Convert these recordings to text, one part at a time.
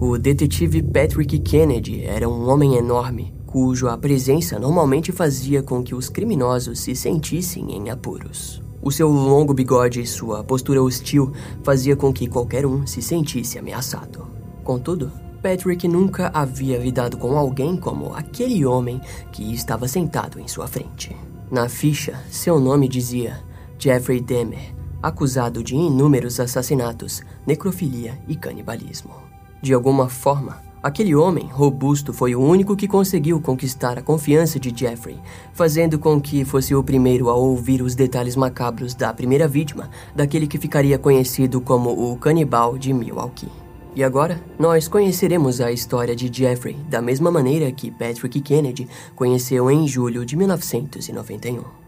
O detetive Patrick Kennedy era um homem enorme, cuja presença normalmente fazia com que os criminosos se sentissem em apuros. O seu longo bigode e sua postura hostil fazia com que qualquer um se sentisse ameaçado. Contudo, Patrick nunca havia lidado com alguém como aquele homem que estava sentado em sua frente. Na ficha, seu nome dizia Jeffrey Dahmer, acusado de inúmeros assassinatos, necrofilia e canibalismo. De alguma forma, aquele homem robusto foi o único que conseguiu conquistar a confiança de Jeffrey, fazendo com que fosse o primeiro a ouvir os detalhes macabros da primeira vítima, daquele que ficaria conhecido como o canibal de Milwaukee. E agora, nós conheceremos a história de Jeffrey da mesma maneira que Patrick Kennedy conheceu em julho de 1991.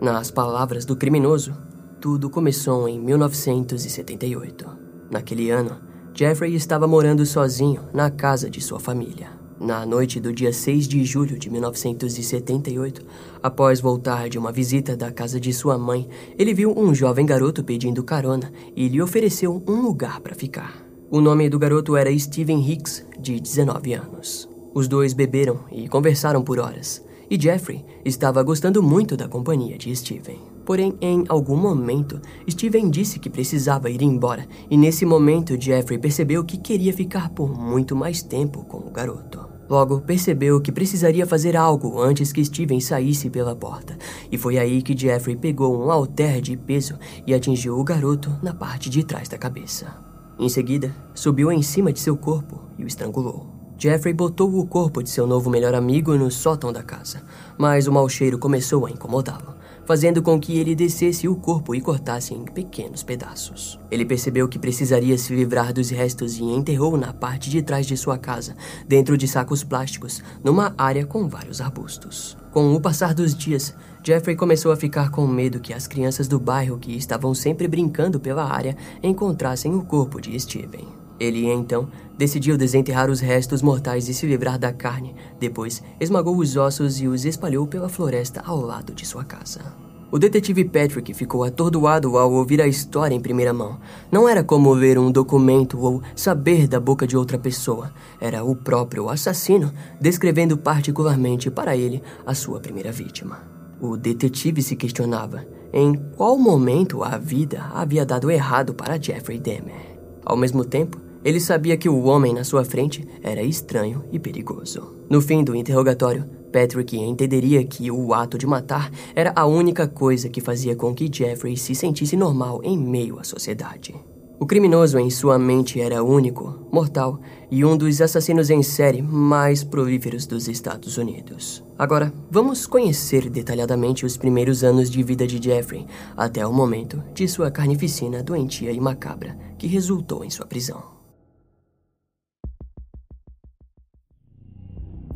Nas palavras do criminoso, tudo começou em 1978. Naquele ano, Jeffrey estava morando sozinho na casa de sua família. Na noite do dia 6 de julho de 1978, após voltar de uma visita da casa de sua mãe, ele viu um jovem garoto pedindo carona e lhe ofereceu um lugar para ficar. O nome do garoto era Steven Hicks, de 19 anos. Os dois beberam e conversaram por horas e Jeffrey estava gostando muito da companhia de Steven. Porém, em algum momento, Steven disse que precisava ir embora, e nesse momento Jeffrey percebeu que queria ficar por muito mais tempo com o garoto. Logo, percebeu que precisaria fazer algo antes que Steven saísse pela porta, e foi aí que Jeffrey pegou um halter de peso e atingiu o garoto na parte de trás da cabeça. Em seguida, subiu em cima de seu corpo e o estrangulou. Jeffrey botou o corpo de seu novo melhor amigo no sótão da casa, mas o mau cheiro começou a incomodá-lo, fazendo com que ele descesse o corpo e cortasse em pequenos pedaços. Ele percebeu que precisaria se livrar dos restos e enterrou na parte de trás de sua casa, dentro de sacos plásticos, numa área com vários arbustos. Com o passar dos dias, Jeffrey começou a ficar com medo que as crianças do bairro que estavam sempre brincando pela área encontrassem o corpo de Steven. Ele então decidiu desenterrar os restos mortais e se livrar da carne. Depois, esmagou os ossos e os espalhou pela floresta ao lado de sua casa. O detetive Patrick ficou atordoado ao ouvir a história em primeira mão. Não era como ler um documento ou saber da boca de outra pessoa. Era o próprio assassino descrevendo particularmente para ele a sua primeira vítima. O detetive se questionava em qual momento a vida havia dado errado para Jeffrey Dahmer. Ao mesmo tempo, ele sabia que o homem na sua frente era estranho e perigoso. No fim do interrogatório, Patrick entenderia que o ato de matar era a única coisa que fazia com que Jeffrey se sentisse normal em meio à sociedade. O criminoso em sua mente era único, mortal e um dos assassinos em série mais prolíferos dos Estados Unidos. Agora, vamos conhecer detalhadamente os primeiros anos de vida de Jeffrey, até o momento de sua carnificina doentia e macabra, que resultou em sua prisão.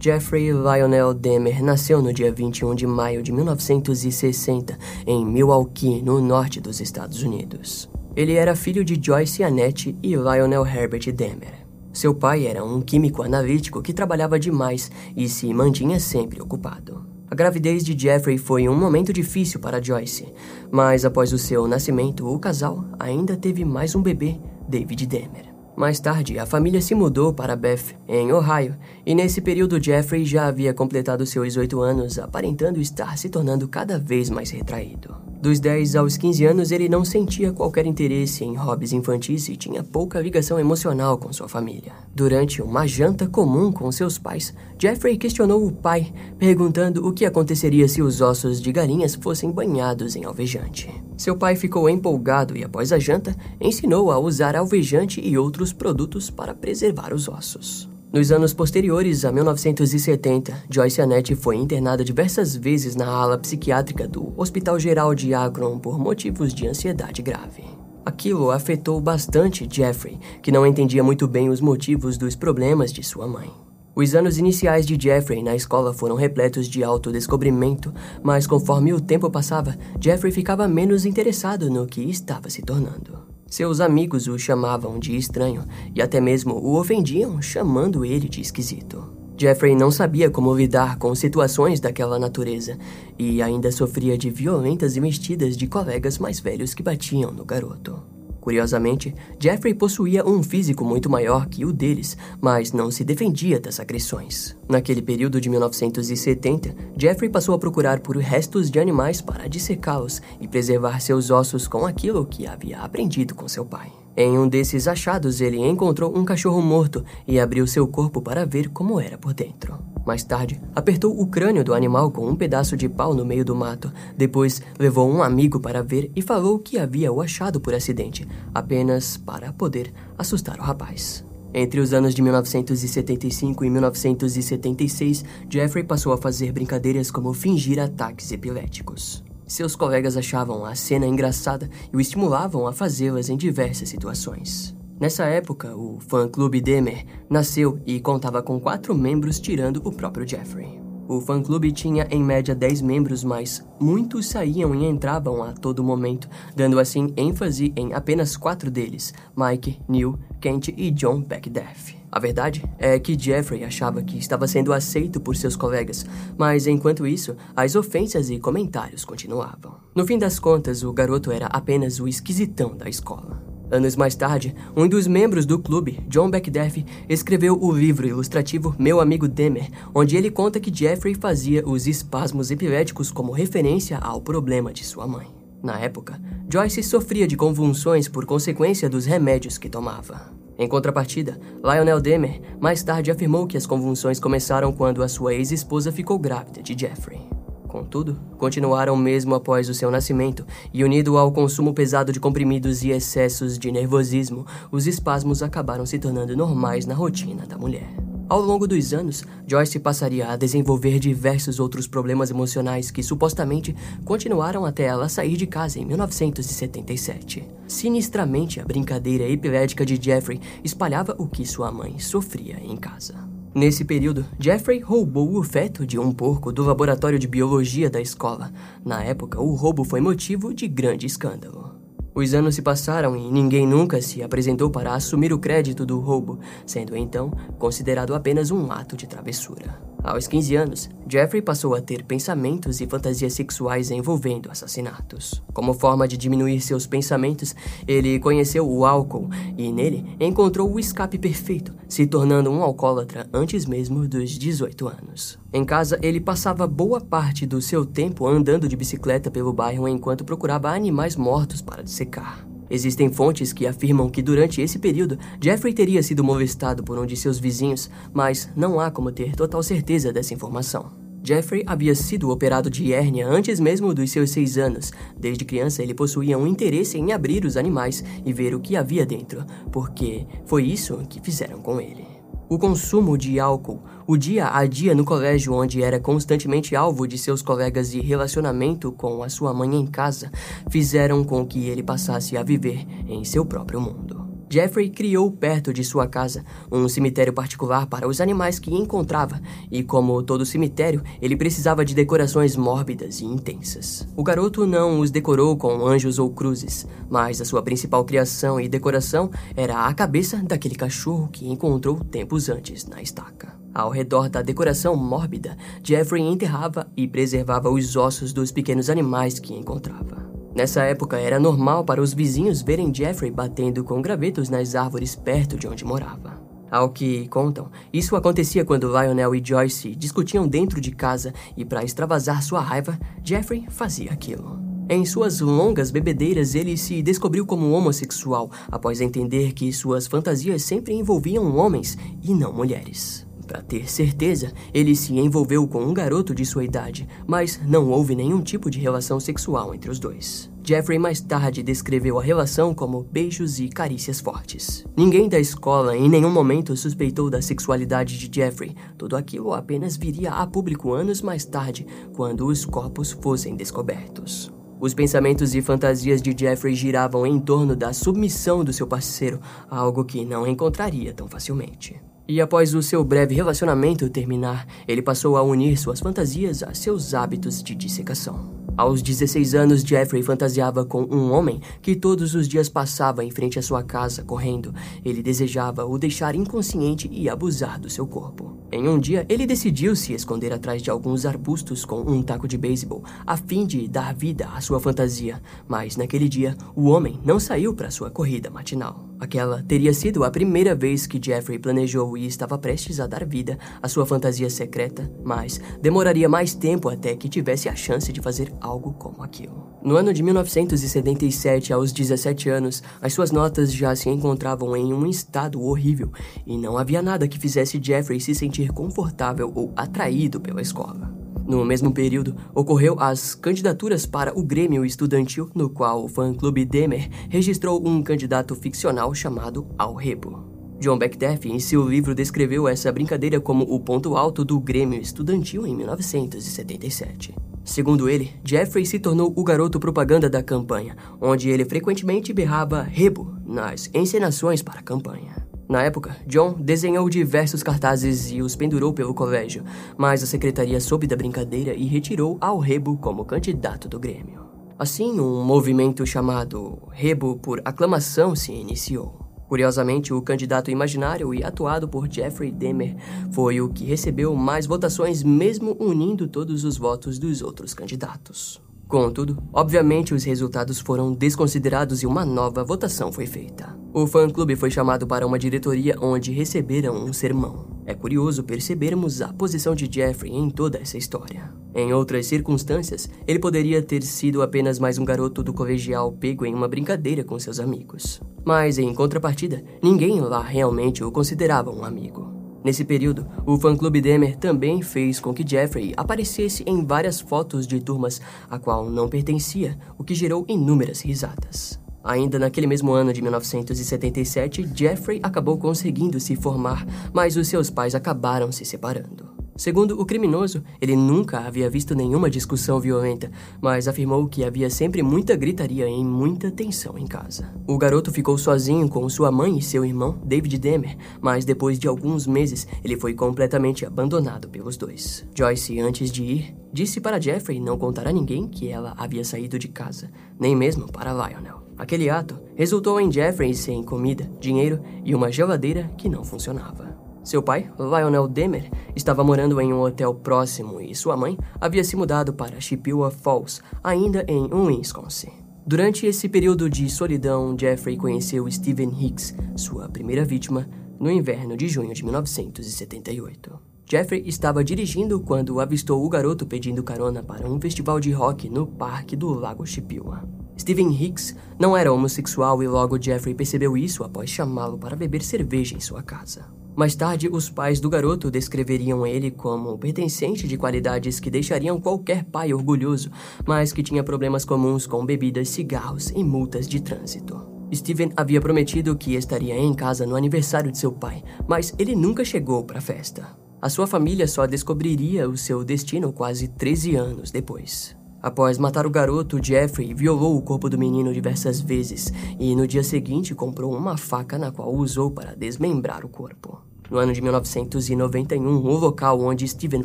Jeffrey Lionel Demer nasceu no dia 21 de maio de 1960 em Milwaukee, no norte dos Estados Unidos. Ele era filho de Joyce Annette e Lionel Herbert Demer. Seu pai era um químico analítico que trabalhava demais e se mantinha sempre ocupado. A gravidez de Jeffrey foi um momento difícil para Joyce, mas após o seu nascimento, o casal ainda teve mais um bebê, David Demer. Mais tarde, a família se mudou para Beth, em Ohio, e nesse período Jeffrey já havia completado seus oito anos, aparentando estar se tornando cada vez mais retraído. Dos 10 aos 15 anos, ele não sentia qualquer interesse em hobbies infantis e tinha pouca ligação emocional com sua família. Durante uma janta comum com seus pais, Jeffrey questionou o pai, perguntando o que aconteceria se os ossos de galinhas fossem banhados em alvejante. Seu pai ficou empolgado e, após a janta, ensinou a usar alvejante e outros produtos para preservar os ossos. Nos anos posteriores a 1970, Joyce Annette foi internada diversas vezes na ala psiquiátrica do Hospital Geral de Akron por motivos de ansiedade grave. Aquilo afetou bastante Jeffrey, que não entendia muito bem os motivos dos problemas de sua mãe. Os anos iniciais de Jeffrey na escola foram repletos de autodescobrimento, mas conforme o tempo passava, Jeffrey ficava menos interessado no que estava se tornando. Seus amigos o chamavam de estranho e até mesmo o ofendiam, chamando ele de esquisito. Jeffrey não sabia como lidar com situações daquela natureza e ainda sofria de violentas investidas de colegas mais velhos que batiam no garoto. Curiosamente, Jeffrey possuía um físico muito maior que o deles, mas não se defendia das agressões. Naquele período de 1970, Jeffrey passou a procurar por restos de animais para dissecá-los e preservar seus ossos com aquilo que havia aprendido com seu pai. Em um desses achados, ele encontrou um cachorro morto e abriu seu corpo para ver como era por dentro. Mais tarde, apertou o crânio do animal com um pedaço de pau no meio do mato. Depois, levou um amigo para ver e falou que havia o achado por acidente, apenas para poder assustar o rapaz. Entre os anos de 1975 e 1976, Jeffrey passou a fazer brincadeiras como fingir ataques epiléticos. Seus colegas achavam a cena engraçada e o estimulavam a fazê-las em diversas situações. Nessa época, o fã-clube Demer nasceu e contava com quatro membros, tirando o próprio Jeffrey. O fã-clube tinha em média 10 membros, mas muitos saíam e entravam a todo momento, dando assim ênfase em apenas quatro deles: Mike, Neil, Kent e John Beckdeff. A verdade é que Jeffrey achava que estava sendo aceito por seus colegas, mas enquanto isso, as ofensas e comentários continuavam. No fim das contas, o garoto era apenas o esquisitão da escola. Anos mais tarde, um dos membros do clube, John Beckdeff, escreveu o livro ilustrativo Meu Amigo Demer, onde ele conta que Jeffrey fazia os espasmos epiléticos como referência ao problema de sua mãe. Na época, Joyce sofria de convulsões por consequência dos remédios que tomava. Em contrapartida, Lionel Demer mais tarde afirmou que as convulsões começaram quando a sua ex-esposa ficou grávida de Jeffrey. Contudo, continuaram mesmo após o seu nascimento, e unido ao consumo pesado de comprimidos e excessos de nervosismo, os espasmos acabaram se tornando normais na rotina da mulher. Ao longo dos anos, Joyce passaria a desenvolver diversos outros problemas emocionais que supostamente continuaram até ela sair de casa em 1977. Sinistramente, a brincadeira epilética de Jeffrey espalhava o que sua mãe sofria em casa. Nesse período, Jeffrey roubou o feto de um porco do laboratório de biologia da escola. Na época, o roubo foi motivo de grande escândalo. Os anos se passaram e ninguém nunca se apresentou para assumir o crédito do roubo, sendo então considerado apenas um ato de travessura. Aos 15 anos, Jeffrey passou a ter pensamentos e fantasias sexuais envolvendo assassinatos. Como forma de diminuir seus pensamentos, ele conheceu o álcool e nele encontrou o escape perfeito, se tornando um alcoólatra antes mesmo dos 18 anos. Em casa, ele passava boa parte do seu tempo andando de bicicleta pelo bairro enquanto procurava animais mortos para dissecar. Existem fontes que afirmam que durante esse período Jeffrey teria sido molestado por um de seus vizinhos, mas não há como ter total certeza dessa informação. Jeffrey havia sido operado de hérnia antes mesmo dos seus seis anos. Desde criança, ele possuía um interesse em abrir os animais e ver o que havia dentro, porque foi isso que fizeram com ele. O consumo de álcool, o dia a dia no colégio onde era constantemente alvo de seus colegas e relacionamento com a sua mãe em casa, fizeram com que ele passasse a viver em seu próprio mundo. Jeffrey criou perto de sua casa um cemitério particular para os animais que encontrava, e como todo cemitério, ele precisava de decorações mórbidas e intensas. O garoto não os decorou com anjos ou cruzes, mas a sua principal criação e decoração era a cabeça daquele cachorro que encontrou tempos antes na estaca. Ao redor da decoração mórbida, Jeffrey enterrava e preservava os ossos dos pequenos animais que encontrava. Nessa época, era normal para os vizinhos verem Jeffrey batendo com gravetos nas árvores perto de onde morava. Ao que contam, isso acontecia quando Lionel e Joyce discutiam dentro de casa e, para extravasar sua raiva, Jeffrey fazia aquilo. Em suas longas bebedeiras, ele se descobriu como homossexual após entender que suas fantasias sempre envolviam homens e não mulheres. Para ter certeza, ele se envolveu com um garoto de sua idade, mas não houve nenhum tipo de relação sexual entre os dois. Jeffrey mais tarde descreveu a relação como beijos e carícias fortes. Ninguém da escola em nenhum momento suspeitou da sexualidade de Jeffrey. Tudo aquilo apenas viria a público anos mais tarde, quando os corpos fossem descobertos. Os pensamentos e fantasias de Jeffrey giravam em torno da submissão do seu parceiro, algo que não encontraria tão facilmente. E após o seu breve relacionamento terminar, ele passou a unir suas fantasias a seus hábitos de dissecação. Aos 16 anos, Jeffrey fantasiava com um homem que todos os dias passava em frente à sua casa correndo. Ele desejava o deixar inconsciente e abusar do seu corpo. Em um dia, ele decidiu se esconder atrás de alguns arbustos com um taco de beisebol, a fim de dar vida à sua fantasia. Mas naquele dia, o homem não saiu para sua corrida matinal. Aquela teria sido a primeira vez que Jeffrey planejou e estava prestes a dar vida à sua fantasia secreta, mas demoraria mais tempo até que tivesse a chance de fazer algo como aquilo. No ano de 1977, aos 17 anos, as suas notas já se encontravam em um estado horrível e não havia nada que fizesse Jeffrey se sentir confortável ou atraído pela escola. No mesmo período, ocorreu as candidaturas para o Grêmio Estudantil, no qual o fã-clube Demer registrou um candidato ficcional chamado Alrebo. John Beckeff, em seu livro, descreveu essa brincadeira como o ponto alto do Grêmio Estudantil em 1977. Segundo ele, Jeffrey se tornou o garoto propaganda da campanha, onde ele frequentemente berrava rebo nas encenações para a campanha. Na época, John desenhou diversos cartazes e os pendurou pelo colégio, mas a secretaria soube da brincadeira e retirou Al Rebo como candidato do Grêmio. Assim, um movimento chamado Rebo por Aclamação se iniciou. Curiosamente, o candidato imaginário e atuado por Jeffrey Demer foi o que recebeu mais votações, mesmo unindo todos os votos dos outros candidatos. Contudo, obviamente os resultados foram desconsiderados e uma nova votação foi feita. O fã-clube foi chamado para uma diretoria onde receberam um sermão. É curioso percebermos a posição de Jeffrey em toda essa história. Em outras circunstâncias, ele poderia ter sido apenas mais um garoto do colegial pego em uma brincadeira com seus amigos. Mas, em contrapartida, ninguém lá realmente o considerava um amigo. Nesse período, o fã-clube Demer também fez com que Jeffrey aparecesse em várias fotos de turmas a qual não pertencia, o que gerou inúmeras risadas. Ainda naquele mesmo ano de 1977, Jeffrey acabou conseguindo se formar, mas os seus pais acabaram se separando. Segundo o criminoso, ele nunca havia visto nenhuma discussão violenta, mas afirmou que havia sempre muita gritaria e muita tensão em casa. O garoto ficou sozinho com sua mãe e seu irmão, David Demer, mas depois de alguns meses ele foi completamente abandonado pelos dois. Joyce, antes de ir, disse para Jeffrey não contar a ninguém que ela havia saído de casa, nem mesmo para Lionel. Aquele ato resultou em Jeffrey sem comida, dinheiro e uma geladeira que não funcionava. Seu pai, Lionel Demer, estava morando em um hotel próximo e sua mãe havia se mudado para Chippewa Falls, ainda em Wisconsin. Durante esse período de solidão, Jeffrey conheceu Stephen Hicks, sua primeira vítima, no inverno de junho de 1978. Jeffrey estava dirigindo quando avistou o garoto pedindo carona para um festival de rock no parque do Lago Chippewa. Stephen Hicks não era homossexual e logo Jeffrey percebeu isso após chamá-lo para beber cerveja em sua casa. Mais tarde, os pais do garoto descreveriam ele como pertencente de qualidades que deixariam qualquer pai orgulhoso, mas que tinha problemas comuns com bebidas, cigarros e multas de trânsito. Steven havia prometido que estaria em casa no aniversário de seu pai, mas ele nunca chegou para a festa. A sua família só descobriria o seu destino quase 13 anos depois. Após matar o garoto, Jeffrey violou o corpo do menino diversas vezes e no dia seguinte comprou uma faca na qual usou para desmembrar o corpo. No ano de 1991, o local onde Steven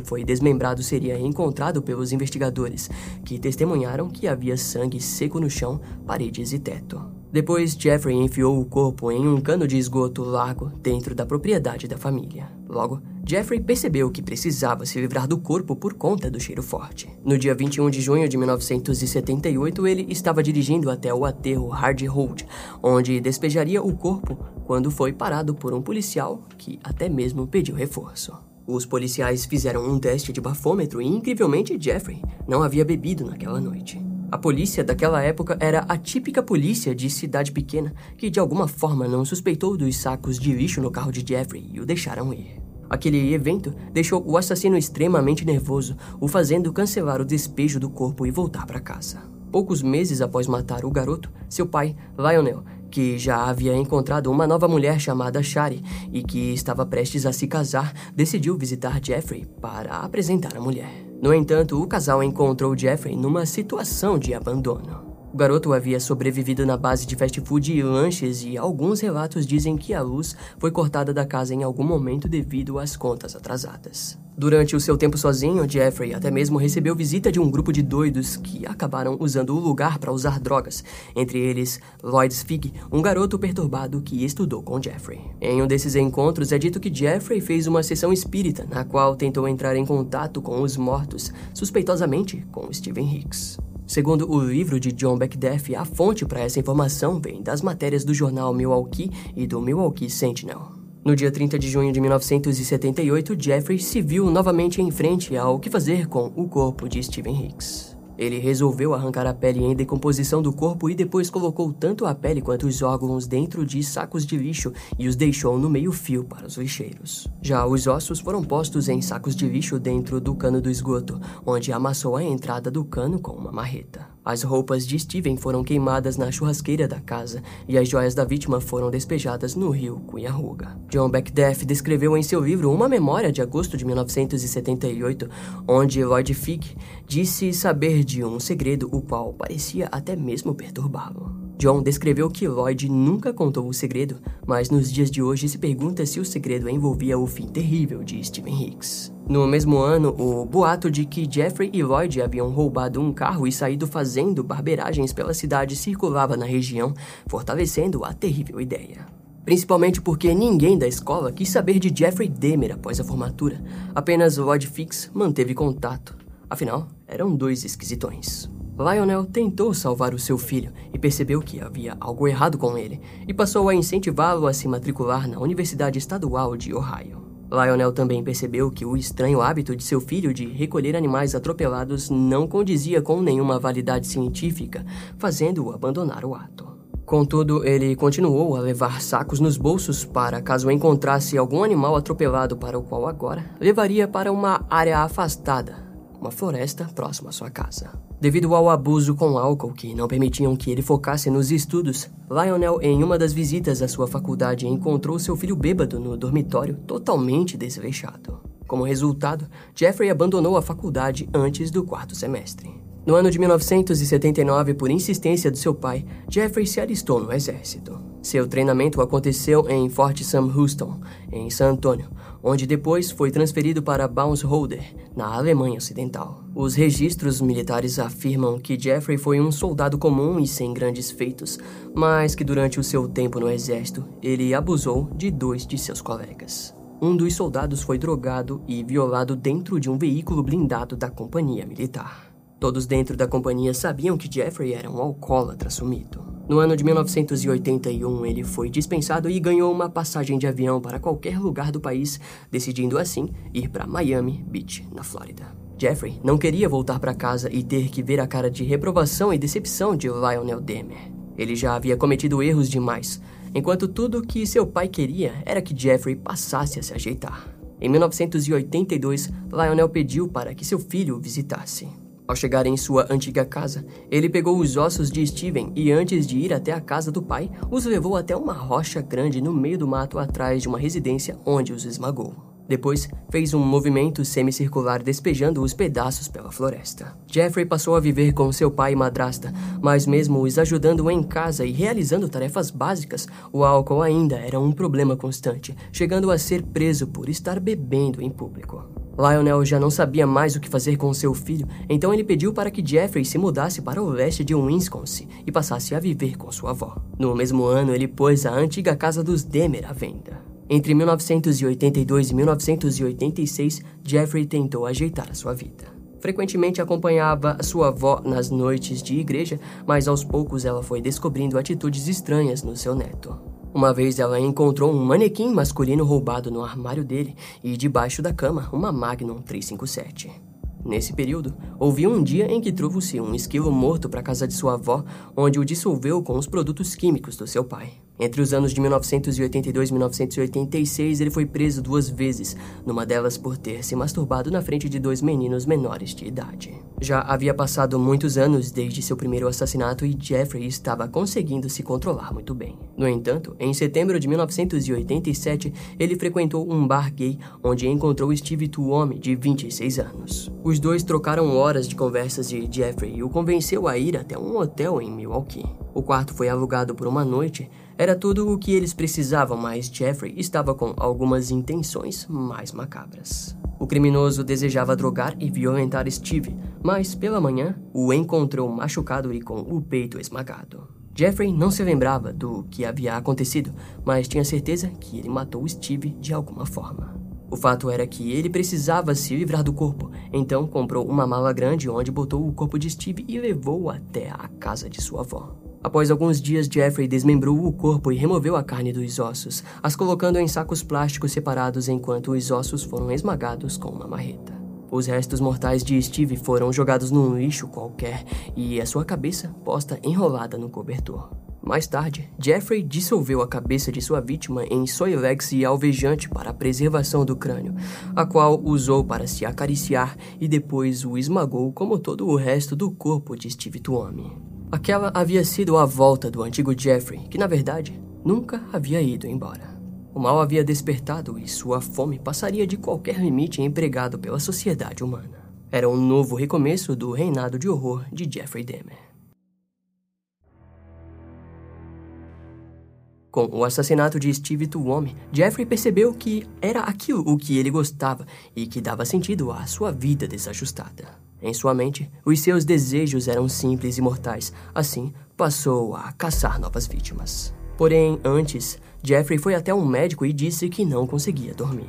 foi desmembrado seria encontrado pelos investigadores, que testemunharam que havia sangue seco no chão, paredes e teto. Depois, Jeffrey enfiou o corpo em um cano de esgoto largo dentro da propriedade da família. Logo, Jeffrey percebeu que precisava se livrar do corpo por conta do cheiro forte. No dia 21 de junho de 1978, ele estava dirigindo até o aterro Hard Road, onde despejaria o corpo quando foi parado por um policial que até mesmo pediu reforço. Os policiais fizeram um teste de bafômetro e, incrivelmente, Jeffrey não havia bebido naquela noite. A polícia daquela época era a típica polícia de cidade pequena que de alguma forma não suspeitou dos sacos de lixo no carro de Jeffrey e o deixaram ir. Aquele evento deixou o assassino extremamente nervoso, o fazendo cancelar o despejo do corpo e voltar para casa. Poucos meses após matar o garoto, seu pai, Lionel, que já havia encontrado uma nova mulher chamada Shari e que estava prestes a se casar, decidiu visitar Jeffrey para apresentar a mulher. No entanto, o casal encontrou Jeffrey numa situação de abandono. O garoto havia sobrevivido na base de fast food e lanches e alguns relatos dizem que a luz foi cortada da casa em algum momento devido às contas atrasadas. Durante o seu tempo sozinho, Jeffrey até mesmo recebeu visita de um grupo de doidos que acabaram usando o lugar para usar drogas, entre eles Lloyd Fig, um garoto perturbado que estudou com Jeffrey. Em um desses encontros é dito que Jeffrey fez uma sessão espírita na qual tentou entrar em contato com os mortos, suspeitosamente com Steven Hicks. Segundo o livro de John Beckdeff, a fonte para essa informação vem das matérias do jornal Milwaukee e do Milwaukee Sentinel. No dia 30 de junho de 1978, Jeffrey se viu novamente em frente ao que fazer com o corpo de Steven Hicks. Ele resolveu arrancar a pele em decomposição do corpo e depois colocou tanto a pele quanto os órgãos dentro de sacos de lixo e os deixou no meio-fio para os lixeiros. Já os ossos foram postos em sacos de lixo dentro do cano do esgoto, onde amassou a entrada do cano com uma marreta. As roupas de Steven foram queimadas na churrasqueira da casa e as joias da vítima foram despejadas no rio Cuyahoga. John Beckdeff descreveu em seu livro uma memória de agosto de 1978, onde Lloyd Fig disse saber de um segredo o qual parecia até mesmo perturbá-lo. John descreveu que Lloyd nunca contou o segredo, mas nos dias de hoje se pergunta se o segredo envolvia o fim terrível de Steven Hicks. No mesmo ano, o boato de que Jeffrey e Lloyd haviam roubado um carro e saído fazendo barbeiragens pela cidade circulava na região, fortalecendo a terrível ideia. Principalmente porque ninguém da escola quis saber de Jeffrey Demer após a formatura. Apenas Lloyd Fix manteve contato. Afinal, eram dois esquisitões. Lionel tentou salvar o seu filho e percebeu que havia algo errado com ele e passou a incentivá-lo a se matricular na Universidade Estadual de Ohio. Lionel também percebeu que o estranho hábito de seu filho de recolher animais atropelados não condizia com nenhuma validade científica, fazendo-o abandonar o ato. Contudo, ele continuou a levar sacos nos bolsos para caso encontrasse algum animal atropelado para o qual agora levaria para uma área afastada, uma floresta próxima à sua casa. Devido ao abuso com álcool que não permitiam que ele focasse nos estudos, Lionel, em uma das visitas à sua faculdade, encontrou seu filho bêbado no dormitório, totalmente desleixado. Como resultado, Jeffrey abandonou a faculdade antes do quarto semestre. No ano de 1979, por insistência do seu pai, Jeffrey se alistou no exército. Seu treinamento aconteceu em Fort Sam Houston, em San Antonio, onde depois foi transferido para Baumsholder, na Alemanha Ocidental. Os registros militares afirmam que Jeffrey foi um soldado comum e sem grandes feitos, mas que durante o seu tempo no exército, ele abusou de dois de seus colegas. Um dos soldados foi drogado e violado dentro de um veículo blindado da companhia militar. Todos dentro da companhia sabiam que Jeffrey era um alcoólatra sumido. No ano de 1981, ele foi dispensado e ganhou uma passagem de avião para qualquer lugar do país, decidindo assim ir para Miami Beach, na Flórida. Jeffrey não queria voltar para casa e ter que ver a cara de reprovação e decepção de Lionel Demer. Ele já havia cometido erros demais, enquanto tudo o que seu pai queria era que Jeffrey passasse a se ajeitar. Em 1982, Lionel pediu para que seu filho o visitasse. Ao chegar em sua antiga casa, ele pegou os ossos de Steven e, antes de ir até a casa do pai, os levou até uma rocha grande no meio do mato atrás de uma residência onde os esmagou. Depois, fez um movimento semicircular despejando os pedaços pela floresta. Jeffrey passou a viver com seu pai e madrasta, mas mesmo os ajudando em casa e realizando tarefas básicas, o álcool ainda era um problema constante, chegando a ser preso por estar bebendo em público. Lionel já não sabia mais o que fazer com seu filho, então ele pediu para que Jeffrey se mudasse para o leste de Wisconsin e passasse a viver com sua avó. No mesmo ano, ele pôs a antiga casa dos Demer à venda. Entre 1982 e 1986, Jeffrey tentou ajeitar a sua vida. Frequentemente acompanhava sua avó nas noites de igreja, mas aos poucos ela foi descobrindo atitudes estranhas no seu neto. Uma vez ela encontrou um manequim masculino roubado no armário dele e debaixo da cama uma Magnum 357. Nesse período, houve um dia em que trouxe um esquilo morto para a casa de sua avó, onde o dissolveu com os produtos químicos do seu pai. Entre os anos de 1982 e 1986, ele foi preso duas vezes, numa delas por ter se masturbado na frente de dois meninos menores de idade. Já havia passado muitos anos desde seu primeiro assassinato e Jeffrey estava conseguindo se controlar muito bem. No entanto, em setembro de 1987, ele frequentou um bar gay onde encontrou Steve Tuomi, de 26 anos. Os dois trocaram horas de conversas e Jeffrey o convenceu a ir até um hotel em Milwaukee. O quarto foi alugado por uma noite. Era tudo o que eles precisavam, mas Jeffrey estava com algumas intenções mais macabras. O criminoso desejava drogar e violentar Steve, mas pela manhã o encontrou machucado e com o peito esmagado. Jeffrey não se lembrava do que havia acontecido, mas tinha certeza que ele matou Steve de alguma forma. O fato era que ele precisava se livrar do corpo, então comprou uma mala grande onde botou o corpo de Steve e levou até a casa de sua avó. Após alguns dias, Jeffrey desmembrou o corpo e removeu a carne dos ossos, as colocando em sacos plásticos separados enquanto os ossos foram esmagados com uma marreta. Os restos mortais de Steve foram jogados num lixo qualquer e a sua cabeça posta enrolada no cobertor. Mais tarde, Jeffrey dissolveu a cabeça de sua vítima em soilex e alvejante para a preservação do crânio, a qual usou para se acariciar e depois o esmagou como todo o resto do corpo de Steve Tuomi. Aquela havia sido a volta do antigo Jeffrey, que na verdade nunca havia ido embora. O mal havia despertado e sua fome passaria de qualquer limite empregado pela sociedade humana. Era um novo recomeço do reinado de horror de Jeffrey Dahmer. Com o assassinato de Steve Tuomi, Jeffrey percebeu que era aquilo o que ele gostava e que dava sentido à sua vida desajustada. Em sua mente, os seus desejos eram simples e mortais, assim, passou a caçar novas vítimas. Porém, antes, Jeffrey foi até um médico e disse que não conseguia dormir.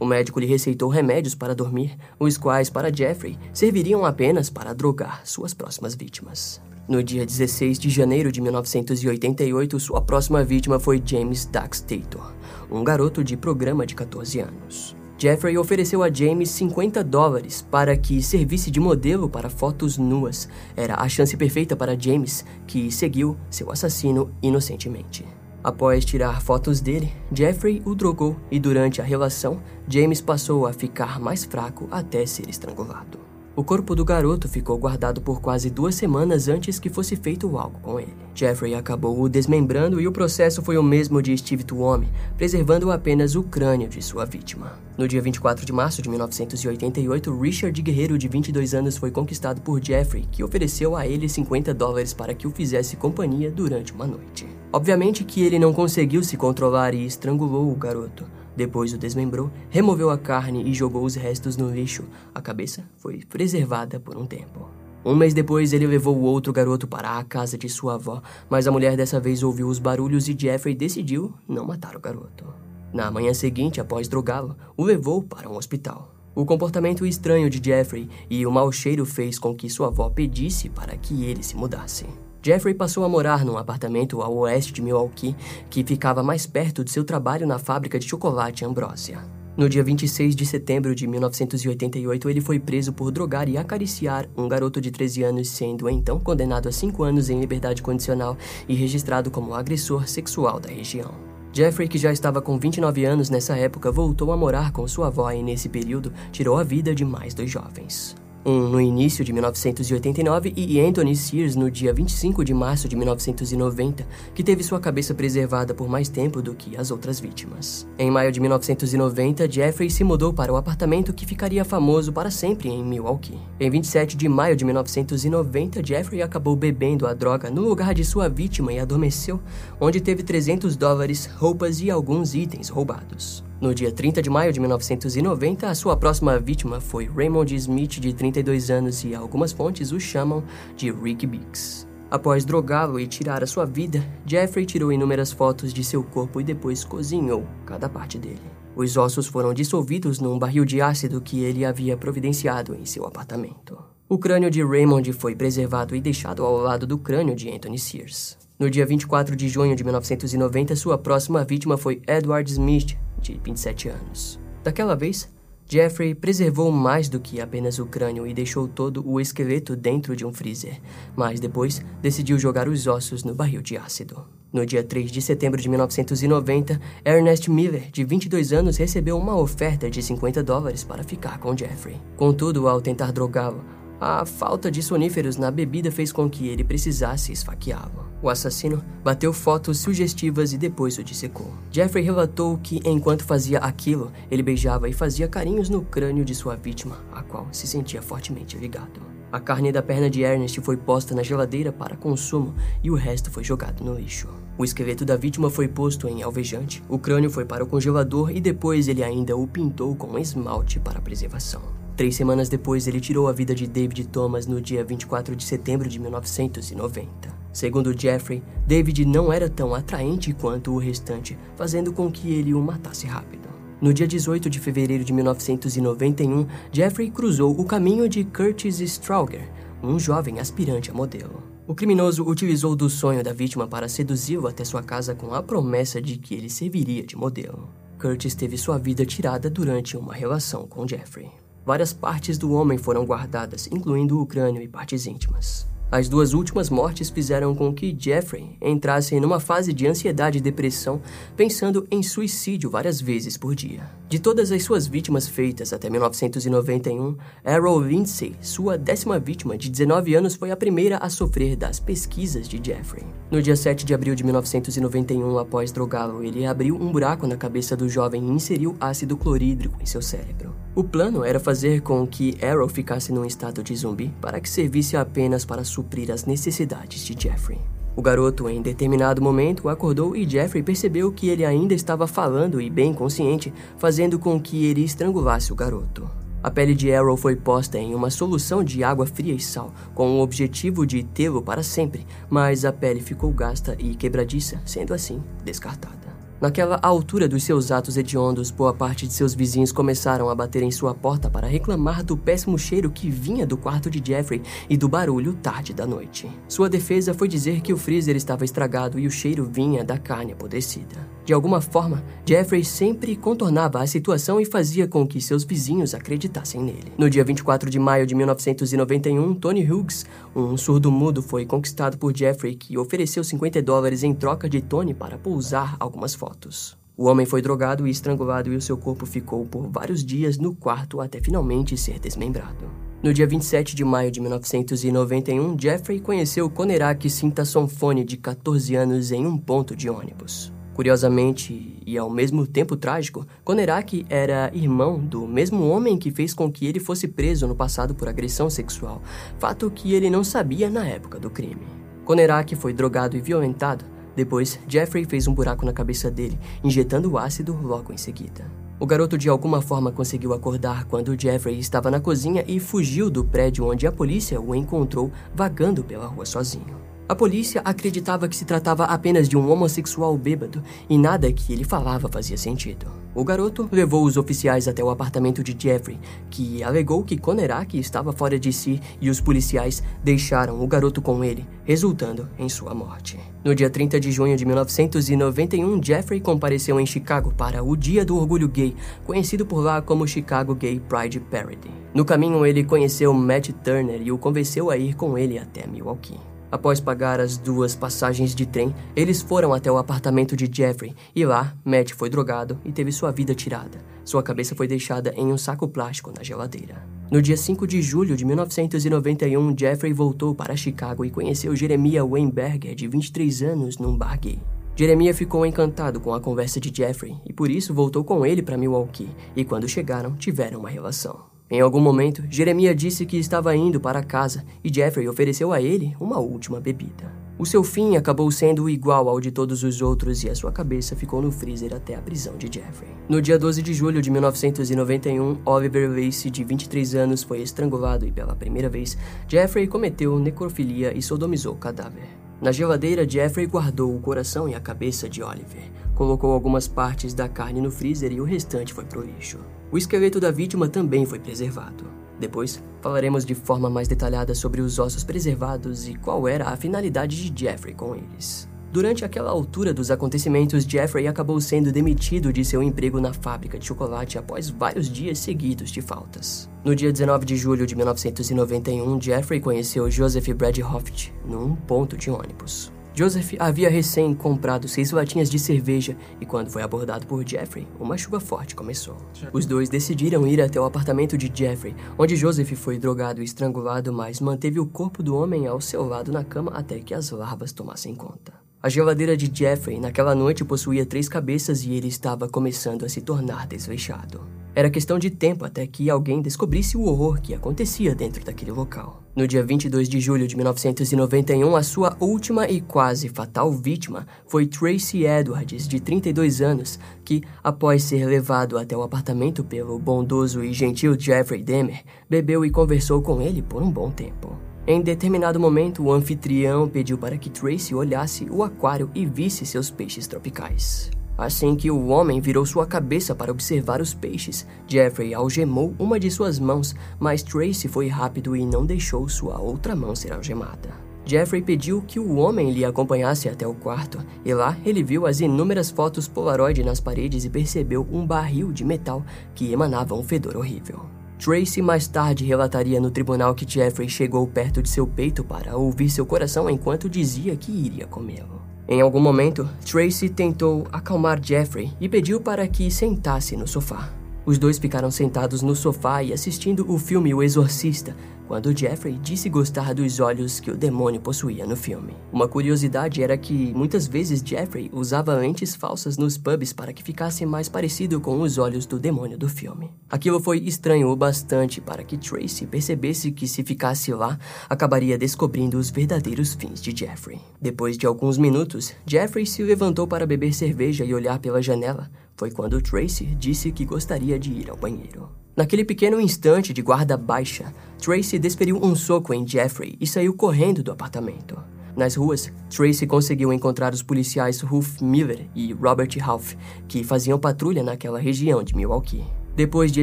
O médico lhe receitou remédios para dormir, os quais, para Jeffrey, serviriam apenas para drogar suas próximas vítimas. No dia 16 de janeiro de 1988, sua próxima vítima foi James Dax Tator, um garoto de programa de 14 anos. Jeffrey ofereceu a James 50 dólares para que servisse de modelo para fotos nuas. Era a chance perfeita para James, que seguiu seu assassino inocentemente. Após tirar fotos dele, Jeffrey o drogou e durante a relação, James passou a ficar mais fraco até ser estrangulado. O corpo do garoto ficou guardado por quase duas semanas antes que fosse feito algo com ele. Jeffrey acabou o desmembrando e o processo foi o mesmo de Steve Tuomi, preservando apenas o crânio de sua vítima. No dia 24 de março de 1988, Richard Guerreiro, de 22 anos, foi conquistado por Jeffrey, que ofereceu a ele 50 dólares para que o fizesse companhia durante uma noite. Obviamente que ele não conseguiu se controlar e estrangulou o garoto. Depois o desmembrou, removeu a carne e jogou os restos no lixo. A cabeça foi preservada por um tempo. Um mês depois, ele levou o outro garoto para a casa de sua avó, mas a mulher dessa vez ouviu os barulhos e Jeffrey decidiu não matar o garoto. Na manhã seguinte, após drogá-lo, o levou para um hospital. O comportamento estranho de Jeffrey e o mau cheiro fez com que sua avó pedisse para que ele se mudasse. Jeffrey passou a morar num apartamento ao oeste de Milwaukee, que ficava mais perto de seu trabalho na fábrica de chocolate Ambrosia. No dia 26 de setembro de 1988, ele foi preso por drogar e acariciar um garoto de 13 anos, sendo então condenado a 5 anos em liberdade condicional e registrado como agressor sexual da região. Jeffrey, que já estava com 29 anos nessa época, voltou a morar com sua avó e, nesse período, tirou a vida de mais dois jovens um no início de 1989 e Anthony Sears no dia 25 de março de 1990, que teve sua cabeça preservada por mais tempo do que as outras vítimas. Em maio de 1990, Jeffrey se mudou para o apartamento que ficaria famoso para sempre em Milwaukee. Em 27 de maio de 1990, Jeffrey acabou bebendo a droga no lugar de sua vítima e adormeceu, onde teve 300 dólares, roupas e alguns itens roubados. No dia 30 de maio de 1990, a sua próxima vítima foi Raymond Smith, de 32 anos, e algumas fontes o chamam de Rick Biggs. Após drogá-lo e tirar a sua vida, Jeffrey tirou inúmeras fotos de seu corpo e depois cozinhou cada parte dele. Os ossos foram dissolvidos num barril de ácido que ele havia providenciado em seu apartamento. O crânio de Raymond foi preservado e deixado ao lado do crânio de Anthony Sears. No dia 24 de junho de 1990, sua próxima vítima foi Edward Smith, de 27 anos. Daquela vez, Jeffrey preservou mais do que apenas o crânio e deixou todo o esqueleto dentro de um freezer, mas depois decidiu jogar os ossos no barril de ácido. No dia 3 de setembro de 1990, Ernest Miller, de 22 anos, recebeu uma oferta de 50 dólares para ficar com Jeffrey. Contudo, ao tentar drogá-lo, a falta de soníferos na bebida fez com que ele precisasse esfaqueá-lo. O assassino bateu fotos sugestivas e depois o dissecou. Jeffrey relatou que, enquanto fazia aquilo, ele beijava e fazia carinhos no crânio de sua vítima, a qual se sentia fortemente ligado. A carne da perna de Ernest foi posta na geladeira para consumo e o resto foi jogado no lixo. O esqueleto da vítima foi posto em alvejante, o crânio foi para o congelador e depois ele ainda o pintou com esmalte para preservação. Três semanas depois, ele tirou a vida de David Thomas no dia 24 de setembro de 1990. Segundo Jeffrey, David não era tão atraente quanto o restante, fazendo com que ele o matasse rápido. No dia 18 de fevereiro de 1991, Jeffrey cruzou o caminho de Curtis Strauger, um jovem aspirante a modelo. O criminoso utilizou do sonho da vítima para seduzi-lo até sua casa com a promessa de que ele serviria de modelo. Curtis teve sua vida tirada durante uma relação com Jeffrey. Várias partes do homem foram guardadas, incluindo o crânio e partes íntimas. As duas últimas mortes fizeram com que Jeffrey entrasse em uma fase de ansiedade e depressão, pensando em suicídio várias vezes por dia. De todas as suas vítimas feitas até 1991, Errol Lindsay, sua décima vítima de 19 anos, foi a primeira a sofrer das pesquisas de Jeffrey. No dia 7 de abril de 1991, após drogá-lo, ele abriu um buraco na cabeça do jovem e inseriu ácido clorídrico em seu cérebro. O plano era fazer com que Errol ficasse num estado de zumbi para que servisse apenas para suprir as necessidades de Jeffrey. O garoto, em determinado momento, acordou e Jeffrey percebeu que ele ainda estava falando e bem consciente, fazendo com que ele estrangulasse o garoto. A pele de Errol foi posta em uma solução de água fria e sal, com o objetivo de tê-lo para sempre, mas a pele ficou gasta e quebradiça, sendo assim descartada. Naquela altura dos seus atos hediondos, boa parte de seus vizinhos começaram a bater em sua porta para reclamar do péssimo cheiro que vinha do quarto de Jeffrey e do barulho tarde da noite. Sua defesa foi dizer que o freezer estava estragado e o cheiro vinha da carne apodrecida. De alguma forma, Jeffrey sempre contornava a situação e fazia com que seus vizinhos acreditassem nele. No dia 24 de maio de 1991, Tony Hughes, um surdo-mudo, foi conquistado por Jeffrey, que ofereceu 50 dólares em troca de Tony para pousar algumas fotos. O homem foi drogado e estrangulado e o seu corpo ficou por vários dias no quarto até finalmente ser desmembrado. No dia 27 de maio de 1991, Jeffrey conheceu Conerak Sintasonfone, de 14 anos, em um ponto de ônibus. Curiosamente, e ao mesmo tempo trágico, Konerak era irmão do mesmo homem que fez com que ele fosse preso no passado por agressão sexual, fato que ele não sabia na época do crime. Konerak foi drogado e violentado. Depois, Jeffrey fez um buraco na cabeça dele, injetando ácido logo em seguida. O garoto de alguma forma conseguiu acordar quando Jeffrey estava na cozinha e fugiu do prédio onde a polícia o encontrou vagando pela rua sozinho. A polícia acreditava que se tratava apenas de um homossexual bêbado e nada que ele falava fazia sentido. O garoto levou os oficiais até o apartamento de Jeffrey, que alegou que Konerak estava fora de si e os policiais deixaram o garoto com ele, resultando em sua morte. No dia 30 de junho de 1991, Jeffrey compareceu em Chicago para o Dia do Orgulho Gay, conhecido por lá como Chicago Gay Pride Parade. No caminho, ele conheceu Matt Turner e o convenceu a ir com ele até Milwaukee. Após pagar as duas passagens de trem, eles foram até o apartamento de Jeffrey e lá, Matt foi drogado e teve sua vida tirada. Sua cabeça foi deixada em um saco plástico na geladeira. No dia 5 de julho de 1991, Jeffrey voltou para Chicago e conheceu Jeremiah Weinberger, de 23 anos, num bar gay. Jeremiah ficou encantado com a conversa de Jeffrey e por isso voltou com ele para Milwaukee, e quando chegaram, tiveram uma relação. Em algum momento, Jeremias disse que estava indo para casa e Jeffrey ofereceu a ele uma última bebida. O seu fim acabou sendo igual ao de todos os outros e a sua cabeça ficou no freezer até a prisão de Jeffrey. No dia 12 de julho de 1991, Oliver Lacey, de 23 anos, foi estrangulado e pela primeira vez, Jeffrey cometeu necrofilia e sodomizou o cadáver. Na geladeira, Jeffrey guardou o coração e a cabeça de Oliver, colocou algumas partes da carne no freezer e o restante foi pro lixo. O esqueleto da vítima também foi preservado. Depois, falaremos de forma mais detalhada sobre os ossos preservados e qual era a finalidade de Jeffrey com eles. Durante aquela altura dos acontecimentos, Jeffrey acabou sendo demitido de seu emprego na fábrica de chocolate após vários dias seguidos de faltas. No dia 19 de julho de 1991, Jeffrey conheceu Joseph Brad Hoft num ponto de ônibus. Joseph havia recém comprado seis latinhas de cerveja e, quando foi abordado por Jeffrey, uma chuva forte começou. Os dois decidiram ir até o apartamento de Jeffrey, onde Joseph foi drogado e estrangulado, mas manteve o corpo do homem ao seu lado na cama até que as larvas tomassem conta. A geladeira de Jeffrey naquela noite possuía três cabeças e ele estava começando a se tornar desleixado. Era questão de tempo até que alguém descobrisse o horror que acontecia dentro daquele local. No dia 22 de julho de 1991, a sua última e quase fatal vítima foi Tracy Edwards, de 32 anos, que, após ser levado até o apartamento pelo bondoso e gentil Jeffrey Demer, bebeu e conversou com ele por um bom tempo. Em determinado momento, o anfitrião pediu para que Tracy olhasse o aquário e visse seus peixes tropicais. Assim que o homem virou sua cabeça para observar os peixes, Jeffrey algemou uma de suas mãos, mas Tracy foi rápido e não deixou sua outra mão ser algemada. Jeffrey pediu que o homem lhe acompanhasse até o quarto, e lá ele viu as inúmeras fotos Polaroid nas paredes e percebeu um barril de metal que emanava um fedor horrível. Tracy mais tarde relataria no tribunal que Jeffrey chegou perto de seu peito para ouvir seu coração enquanto dizia que iria comê-lo. Em algum momento, Tracy tentou acalmar Jeffrey e pediu para que sentasse no sofá. Os dois ficaram sentados no sofá e assistindo o filme O Exorcista, quando Jeffrey disse gostar dos olhos que o demônio possuía no filme. Uma curiosidade era que muitas vezes Jeffrey usava lentes falsas nos pubs para que ficasse mais parecido com os olhos do demônio do filme. Aquilo foi estranho o bastante para que Tracy percebesse que se ficasse lá, acabaria descobrindo os verdadeiros fins de Jeffrey. Depois de alguns minutos, Jeffrey se levantou para beber cerveja e olhar pela janela. Foi quando Tracy disse que gostaria de ir ao banheiro. Naquele pequeno instante de guarda baixa, Tracy desferiu um soco em Jeffrey e saiu correndo do apartamento. Nas ruas, Tracy conseguiu encontrar os policiais Ruth Miller e Robert Half, que faziam patrulha naquela região de Milwaukee. Depois de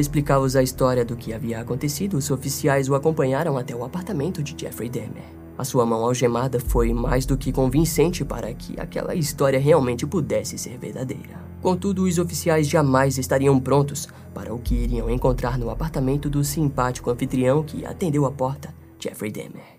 explicá-los a história do que havia acontecido, os oficiais o acompanharam até o apartamento de Jeffrey Dahmer. A sua mão algemada foi mais do que convincente para que aquela história realmente pudesse ser verdadeira. Contudo, os oficiais jamais estariam prontos para o que iriam encontrar no apartamento do simpático anfitrião que atendeu a porta, Jeffrey Dahmer.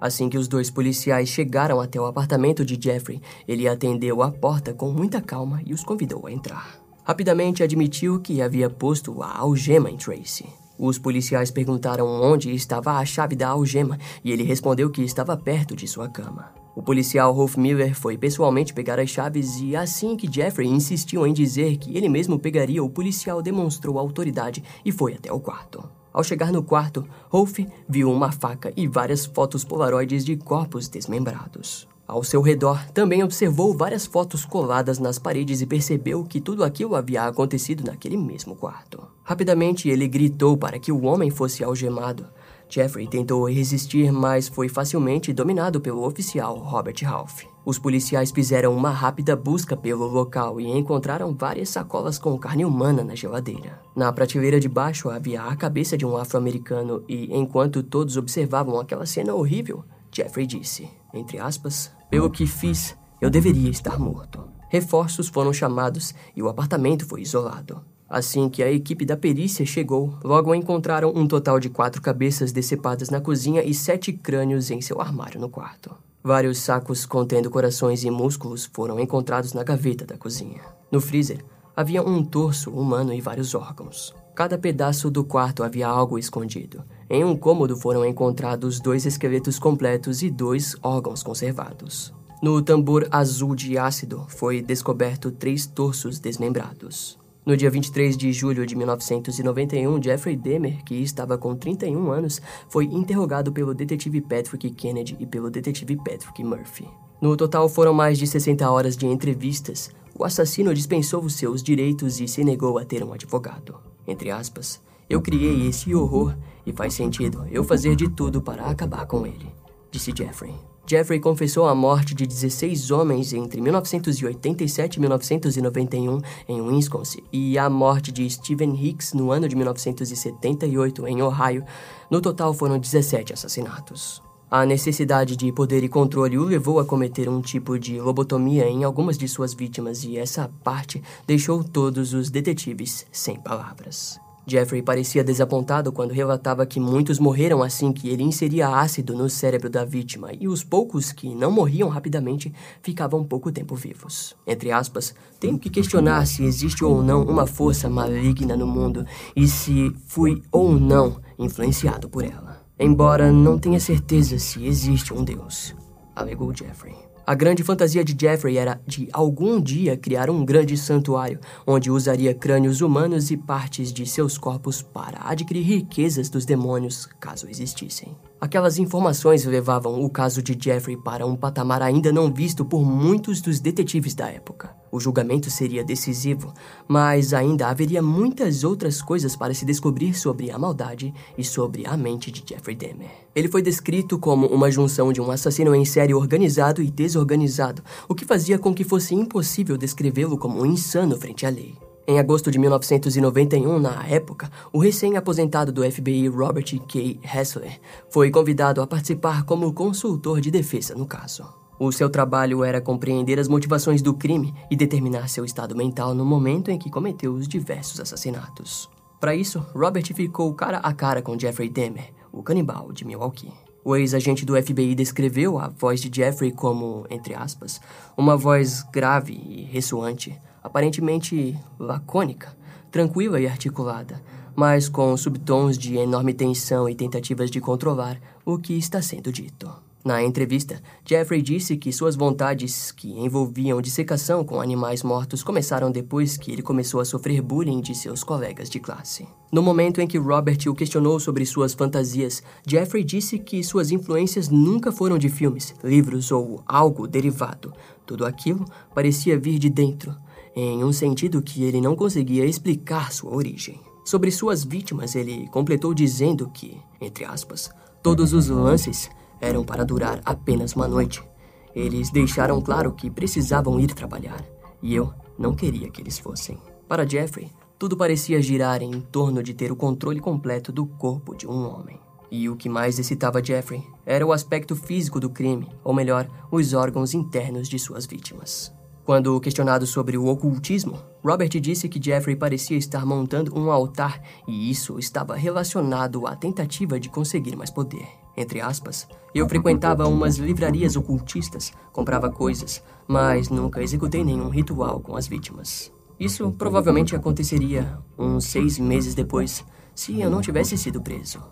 Assim que os dois policiais chegaram até o apartamento de Jeffrey, ele atendeu a porta com muita calma e os convidou a entrar. Rapidamente admitiu que havia posto a algema em Tracy. Os policiais perguntaram onde estava a chave da algema e ele respondeu que estava perto de sua cama. O policial Rolf Miller foi pessoalmente pegar as chaves e, assim que Jeffrey insistiu em dizer que ele mesmo pegaria, o policial demonstrou autoridade e foi até o quarto. Ao chegar no quarto, Rolf viu uma faca e várias fotos polaroides de corpos desmembrados. Ao seu redor, também observou várias fotos coladas nas paredes e percebeu que tudo aquilo havia acontecido naquele mesmo quarto. Rapidamente, ele gritou para que o homem fosse algemado. Jeffrey tentou resistir, mas foi facilmente dominado pelo oficial Robert Ralph. Os policiais fizeram uma rápida busca pelo local e encontraram várias sacolas com carne humana na geladeira. Na prateleira de baixo havia a cabeça de um afro-americano e, enquanto todos observavam aquela cena horrível, Jeffrey disse, entre aspas, pelo que fiz, eu deveria estar morto. Reforços foram chamados e o apartamento foi isolado. Assim que a equipe da perícia chegou, logo encontraram um total de quatro cabeças decepadas na cozinha e sete crânios em seu armário no quarto. Vários sacos contendo corações e músculos foram encontrados na gaveta da cozinha. No freezer, havia um torso humano e vários órgãos. Cada pedaço do quarto havia algo escondido. Em um cômodo foram encontrados dois esqueletos completos e dois órgãos conservados. No tambor azul de ácido foi descoberto três torsos desmembrados. No dia 23 de julho de 1991, Jeffrey Demer, que estava com 31 anos, foi interrogado pelo detetive Patrick Kennedy e pelo detetive Patrick Murphy. No total foram mais de 60 horas de entrevistas. O assassino dispensou os seus direitos e se negou a ter um advogado entre aspas, eu criei esse horror e faz sentido eu fazer de tudo para acabar com ele, disse Jeffrey. Jeffrey confessou a morte de 16 homens entre 1987 e 1991 em Wisconsin e a morte de Stephen Hicks no ano de 1978 em Ohio. No total foram 17 assassinatos. A necessidade de poder e controle o levou a cometer um tipo de lobotomia em algumas de suas vítimas, e essa parte deixou todos os detetives sem palavras. Jeffrey parecia desapontado quando relatava que muitos morreram assim que ele inseria ácido no cérebro da vítima e os poucos que não morriam rapidamente ficavam pouco tempo vivos. Entre aspas, tenho que questionar se existe ou não uma força maligna no mundo e se fui ou não influenciado por ela. Embora não tenha certeza se existe um Deus, alegou Jeffrey. A grande fantasia de Jeffrey era de algum dia criar um grande santuário, onde usaria crânios humanos e partes de seus corpos para adquirir riquezas dos demônios, caso existissem. Aquelas informações levavam o caso de Jeffrey para um patamar ainda não visto por muitos dos detetives da época. O julgamento seria decisivo, mas ainda haveria muitas outras coisas para se descobrir sobre a maldade e sobre a mente de Jeffrey Dahmer. Ele foi descrito como uma junção de um assassino em série organizado e desorganizado, o que fazia com que fosse impossível descrevê-lo como um insano frente à lei. Em agosto de 1991, na época, o recém-aposentado do FBI Robert K. Hessler foi convidado a participar como consultor de defesa no caso. O seu trabalho era compreender as motivações do crime e determinar seu estado mental no momento em que cometeu os diversos assassinatos. Para isso, Robert ficou cara a cara com Jeffrey Dahmer, o canibal de Milwaukee. O ex-agente do FBI descreveu a voz de Jeffrey como, entre aspas, uma voz grave e ressoante, aparentemente lacônica, tranquila e articulada, mas com subtons de enorme tensão e tentativas de controlar o que está sendo dito. Na entrevista, Jeffrey disse que suas vontades, que envolviam dissecação com animais mortos, começaram depois que ele começou a sofrer bullying de seus colegas de classe. No momento em que Robert o questionou sobre suas fantasias, Jeffrey disse que suas influências nunca foram de filmes, livros ou algo derivado. Tudo aquilo parecia vir de dentro, em um sentido que ele não conseguia explicar sua origem. Sobre suas vítimas, ele completou dizendo que, entre aspas, todos os lances eram para durar apenas uma noite. Eles deixaram claro que precisavam ir trabalhar, e eu não queria que eles fossem. Para Jeffrey, tudo parecia girar em torno de ter o controle completo do corpo de um homem. E o que mais excitava Jeffrey era o aspecto físico do crime, ou melhor, os órgãos internos de suas vítimas. Quando questionado sobre o ocultismo, Robert disse que Jeffrey parecia estar montando um altar e isso estava relacionado à tentativa de conseguir mais poder. Entre aspas, eu frequentava umas livrarias ocultistas, comprava coisas, mas nunca executei nenhum ritual com as vítimas. Isso provavelmente aconteceria uns seis meses depois, se eu não tivesse sido preso,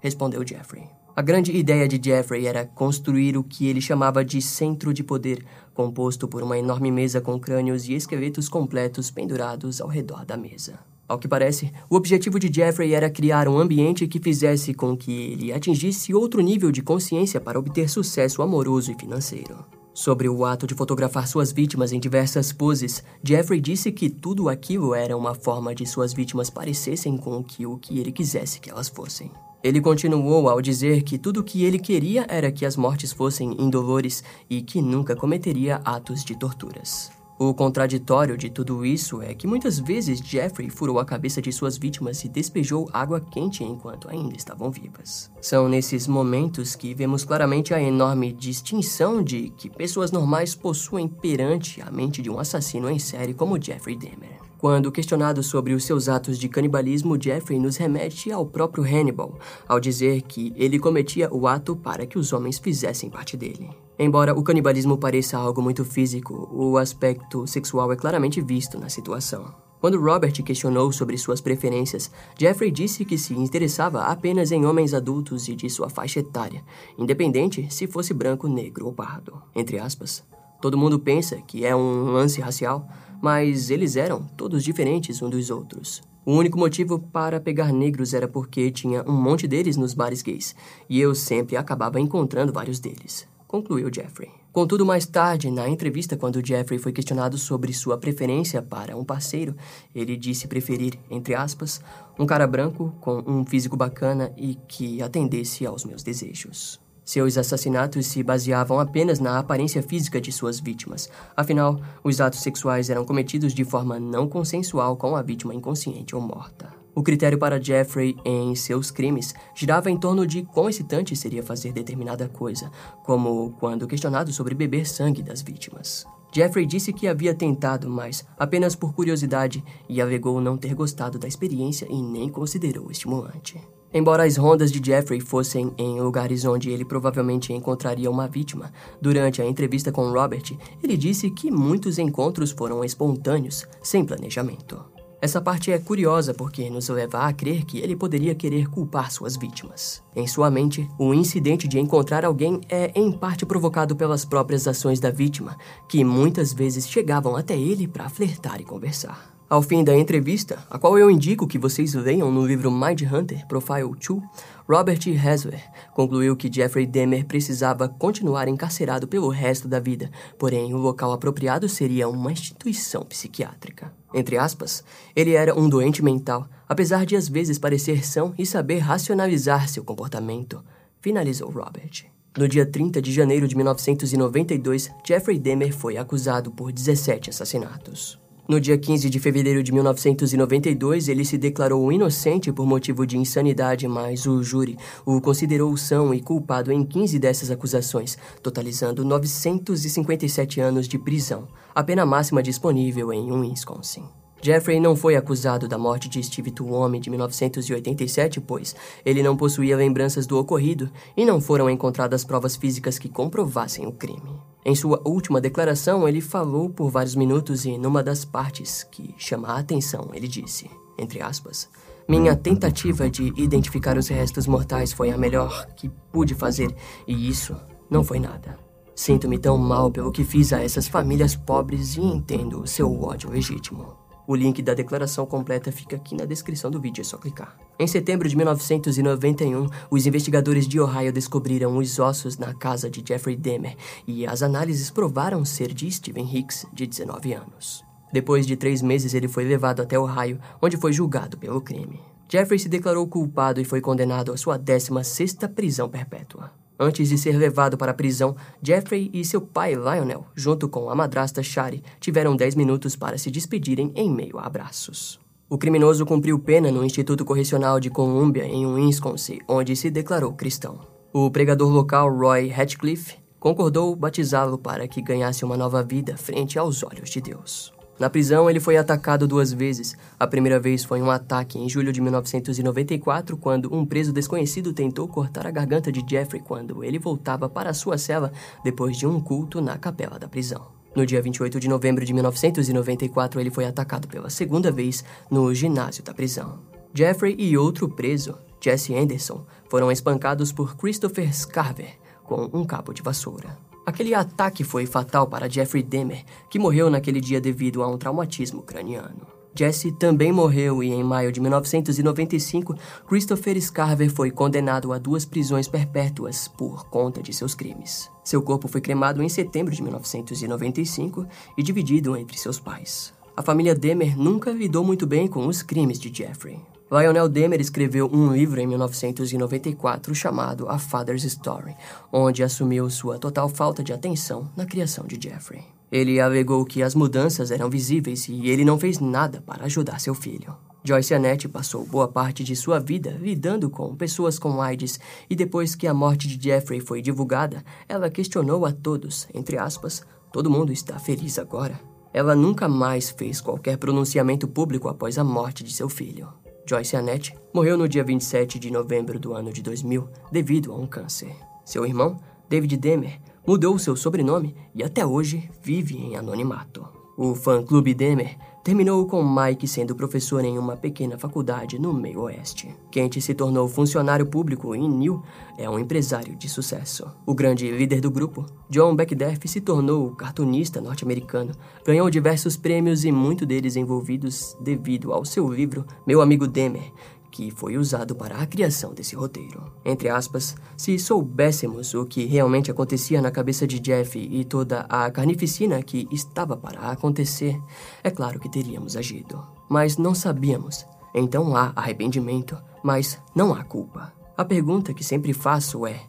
respondeu Jeffrey. A grande ideia de Jeffrey era construir o que ele chamava de centro de poder, composto por uma enorme mesa com crânios e esqueletos completos pendurados ao redor da mesa. Ao que parece, o objetivo de Jeffrey era criar um ambiente que fizesse com que ele atingisse outro nível de consciência para obter sucesso amoroso e financeiro. Sobre o ato de fotografar suas vítimas em diversas poses, Jeffrey disse que tudo aquilo era uma forma de suas vítimas parecessem com o que ele quisesse que elas fossem. Ele continuou ao dizer que tudo o que ele queria era que as mortes fossem indolores e que nunca cometeria atos de torturas. O contraditório de tudo isso é que muitas vezes Jeffrey furou a cabeça de suas vítimas e despejou água quente enquanto ainda estavam vivas. São nesses momentos que vemos claramente a enorme distinção de que pessoas normais possuem perante a mente de um assassino em série como Jeffrey Dahmer. Quando questionado sobre os seus atos de canibalismo, Jeffrey nos remete ao próprio Hannibal, ao dizer que ele cometia o ato para que os homens fizessem parte dele. Embora o canibalismo pareça algo muito físico, o aspecto sexual é claramente visto na situação. Quando Robert questionou sobre suas preferências, Jeffrey disse que se interessava apenas em homens adultos e de sua faixa etária, independente se fosse branco, negro ou pardo. Entre aspas, todo mundo pensa que é um lance racial, mas eles eram todos diferentes um dos outros. O único motivo para pegar negros era porque tinha um monte deles nos bares gays, e eu sempre acabava encontrando vários deles, concluiu Jeffrey. Contudo, mais tarde, na entrevista, quando Jeffrey foi questionado sobre sua preferência para um parceiro, ele disse preferir, entre aspas, um cara branco com um físico bacana e que atendesse aos meus desejos. Seus assassinatos se baseavam apenas na aparência física de suas vítimas. Afinal, os atos sexuais eram cometidos de forma não consensual com a vítima inconsciente ou morta. O critério para Jeffrey em seus crimes girava em torno de quão excitante seria fazer determinada coisa, como quando questionado sobre beber sangue das vítimas. Jeffrey disse que havia tentado, mas apenas por curiosidade, e alegou não ter gostado da experiência e nem considerou estimulante. Embora as rondas de Jeffrey fossem em lugares onde ele provavelmente encontraria uma vítima, durante a entrevista com Robert, ele disse que muitos encontros foram espontâneos, sem planejamento. Essa parte é curiosa porque nos leva a crer que ele poderia querer culpar suas vítimas. Em sua mente, o incidente de encontrar alguém é em parte provocado pelas próprias ações da vítima, que muitas vezes chegavam até ele para flertar e conversar. Ao fim da entrevista, a qual eu indico que vocês leiam no livro Mind Hunter Profile 2, Robert Hasler concluiu que Jeffrey Dahmer precisava continuar encarcerado pelo resto da vida, porém o local apropriado seria uma instituição psiquiátrica. Entre aspas, ele era um doente mental, apesar de às vezes parecer são e saber racionalizar seu comportamento, finalizou Robert. No dia 30 de janeiro de 1992, Jeffrey Dahmer foi acusado por 17 assassinatos. No dia 15 de fevereiro de 1992, ele se declarou inocente por motivo de insanidade, mas o júri o considerou são e culpado em 15 dessas acusações, totalizando 957 anos de prisão, a pena máxima disponível em Wisconsin. Jeffrey não foi acusado da morte de Steve Tuomi de 1987, pois ele não possuía lembranças do ocorrido e não foram encontradas provas físicas que comprovassem o crime. Em sua última declaração, ele falou por vários minutos e, numa das partes que chama a atenção, ele disse, entre aspas, minha tentativa de identificar os restos mortais foi a melhor que pude fazer, e isso não foi nada. Sinto-me tão mal pelo que fiz a essas famílias pobres e entendo o seu ódio legítimo. O link da declaração completa fica aqui na descrição do vídeo, é só clicar. Em setembro de 1991, os investigadores de Ohio descobriram os ossos na casa de Jeffrey Dahmer e as análises provaram ser de Stephen Hicks, de 19 anos. Depois de três meses, ele foi levado até Ohio, onde foi julgado pelo crime. Jeffrey se declarou culpado e foi condenado à sua 16ª prisão perpétua. Antes de ser levado para a prisão, Jeffrey e seu pai Lionel, junto com a madrasta Shari, tiveram 10 minutos para se despedirem em meio a abraços. O criminoso cumpriu pena no Instituto Correcional de Columbia, em Wisconsin, onde se declarou cristão. O pregador local Roy Hatchcliffe concordou batizá-lo para que ganhasse uma nova vida frente aos olhos de Deus. Na prisão, ele foi atacado duas vezes. A primeira vez foi um ataque em julho de 1994, quando um preso desconhecido tentou cortar a garganta de Jeffrey quando ele voltava para sua cela depois de um culto na capela da prisão. No dia 28 de novembro de 1994, ele foi atacado pela segunda vez no ginásio da prisão. Jeffrey e outro preso, Jesse Anderson, foram espancados por Christopher Scarver com um cabo de vassoura. Aquele ataque foi fatal para Jeffrey Dahmer, que morreu naquele dia devido a um traumatismo craniano. Jesse também morreu e, em maio de 1995, Christopher Scarver foi condenado a duas prisões perpétuas por conta de seus crimes. Seu corpo foi cremado em setembro de 1995 e dividido entre seus pais. A família Demer nunca lidou muito bem com os crimes de Jeffrey. Lionel Demer escreveu um livro em 1994 chamado A Father's Story, onde assumiu sua total falta de atenção na criação de Jeffrey. Ele alegou que as mudanças eram visíveis e ele não fez nada para ajudar seu filho. Joyce Annette passou boa parte de sua vida lidando com pessoas com AIDS e depois que a morte de Jeffrey foi divulgada, ela questionou a todos, entre aspas, todo mundo está feliz agora. Ela nunca mais fez qualquer pronunciamento público após a morte de seu filho. Joyce Annette morreu no dia 27 de novembro do ano de 2000 devido a um câncer. Seu irmão, David Demer, mudou seu sobrenome e até hoje vive em anonimato. O fã-clube Demer terminou com Mike sendo professor em uma pequena faculdade no meio oeste. Kent se tornou funcionário público e Neil é um empresário de sucesso. O grande líder do grupo, John Beckdeff, se tornou cartunista norte-americano, ganhou diversos prêmios e muitos deles envolvidos devido ao seu livro Meu Amigo Demer, que foi usado para a criação desse roteiro. Entre aspas, se soubéssemos o que realmente acontecia na cabeça de Jeff e toda a carnificina que estava para acontecer, é claro que teríamos agido. Mas não sabíamos. Então há arrependimento, mas não há culpa. A pergunta que sempre faço é: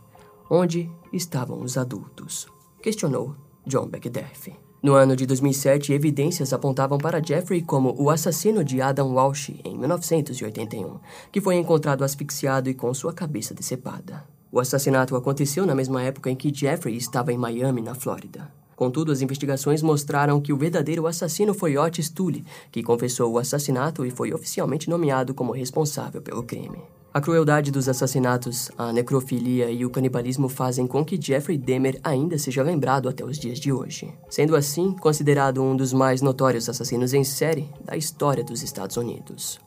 onde estavam os adultos? Questionou John Beckdeff. No ano de 2007, evidências apontavam para Jeffrey como o assassino de Adam Walsh em 1981, que foi encontrado asfixiado e com sua cabeça decepada. O assassinato aconteceu na mesma época em que Jeffrey estava em Miami, na Flórida. Contudo, as investigações mostraram que o verdadeiro assassino foi Otis Tully, que confessou o assassinato e foi oficialmente nomeado como responsável pelo crime. A crueldade dos assassinatos, a necrofilia e o canibalismo fazem com que Jeffrey Dahmer ainda seja lembrado até os dias de hoje, sendo assim considerado um dos mais notórios assassinos em série da história dos Estados Unidos.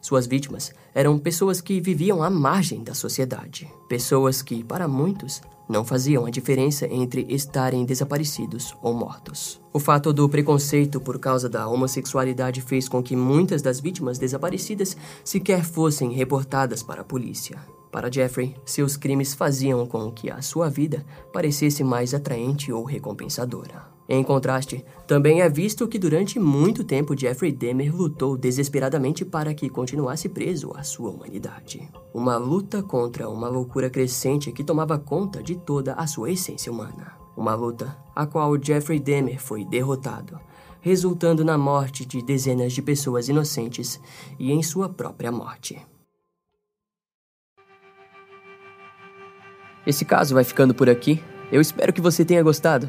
Suas vítimas eram pessoas que viviam à margem da sociedade, pessoas que, para muitos, não faziam a diferença entre estarem desaparecidos ou mortos. O fato do preconceito por causa da homossexualidade fez com que muitas das vítimas desaparecidas sequer fossem reportadas para a polícia. Para Jeffrey, seus crimes faziam com que a sua vida parecesse mais atraente ou recompensadora. Em contraste, também é visto que durante muito tempo Jeffrey Dahmer lutou desesperadamente para que continuasse preso à sua humanidade. Uma luta contra uma loucura crescente que tomava conta de toda a sua essência humana. Uma luta a qual Jeffrey Dahmer foi derrotado, resultando na morte de dezenas de pessoas inocentes e em sua própria morte. Esse caso vai ficando por aqui. Eu espero que você tenha gostado.